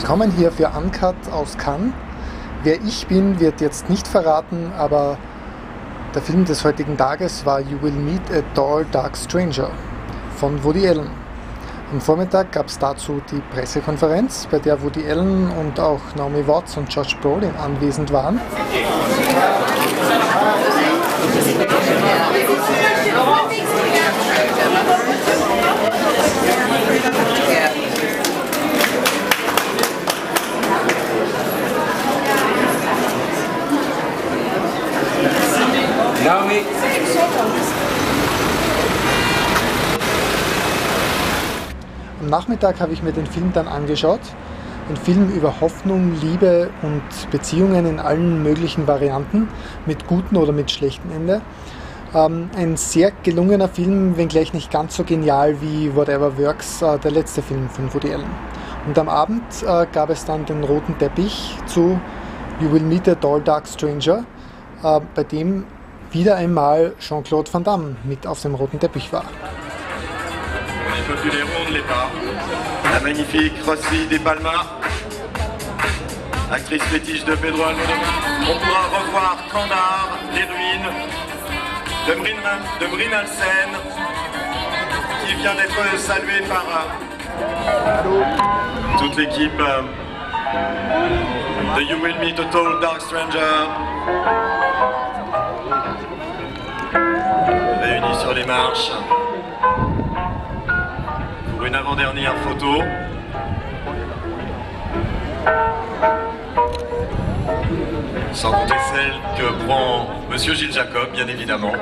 Willkommen hier für Uncut aus Cannes. Wer ich bin, wird jetzt nicht verraten, aber der Film des heutigen Tages war You Will Meet a Tall Dark Stranger von Woody Allen. Am Vormittag gab es dazu die Pressekonferenz, bei der Woody Allen und auch Naomi Watts und Josh Brolin anwesend waren. Naomi. Am Nachmittag habe ich mir den Film dann angeschaut. Ein Film über Hoffnung, Liebe und Beziehungen in allen möglichen Varianten, mit gutem oder mit schlechtem Ende. Ähm, ein sehr gelungener Film, wenngleich nicht ganz so genial wie Whatever Works, äh, der letzte Film von Woody Allen. Und am Abend äh, gab es dann den roten Teppich zu You Will Meet a Tall Dark Stranger, äh, bei dem wieder einmal Jean-Claude Van Damme mit auf dem roten Teppich war. La magnifique Rossi des Palmas, actrice fétiche de Pedro Almodovar. On pourra revoir Kandahar, les ruines, de Brin, de Brinalsen, qui vient d'être salué par euh, toute l'équipe euh, de You Will Meet a Tall Dark Stranger. Pour une avant-dernière photo. Sans compter celle que prend Monsieur Gilles Jacob, bien évidemment.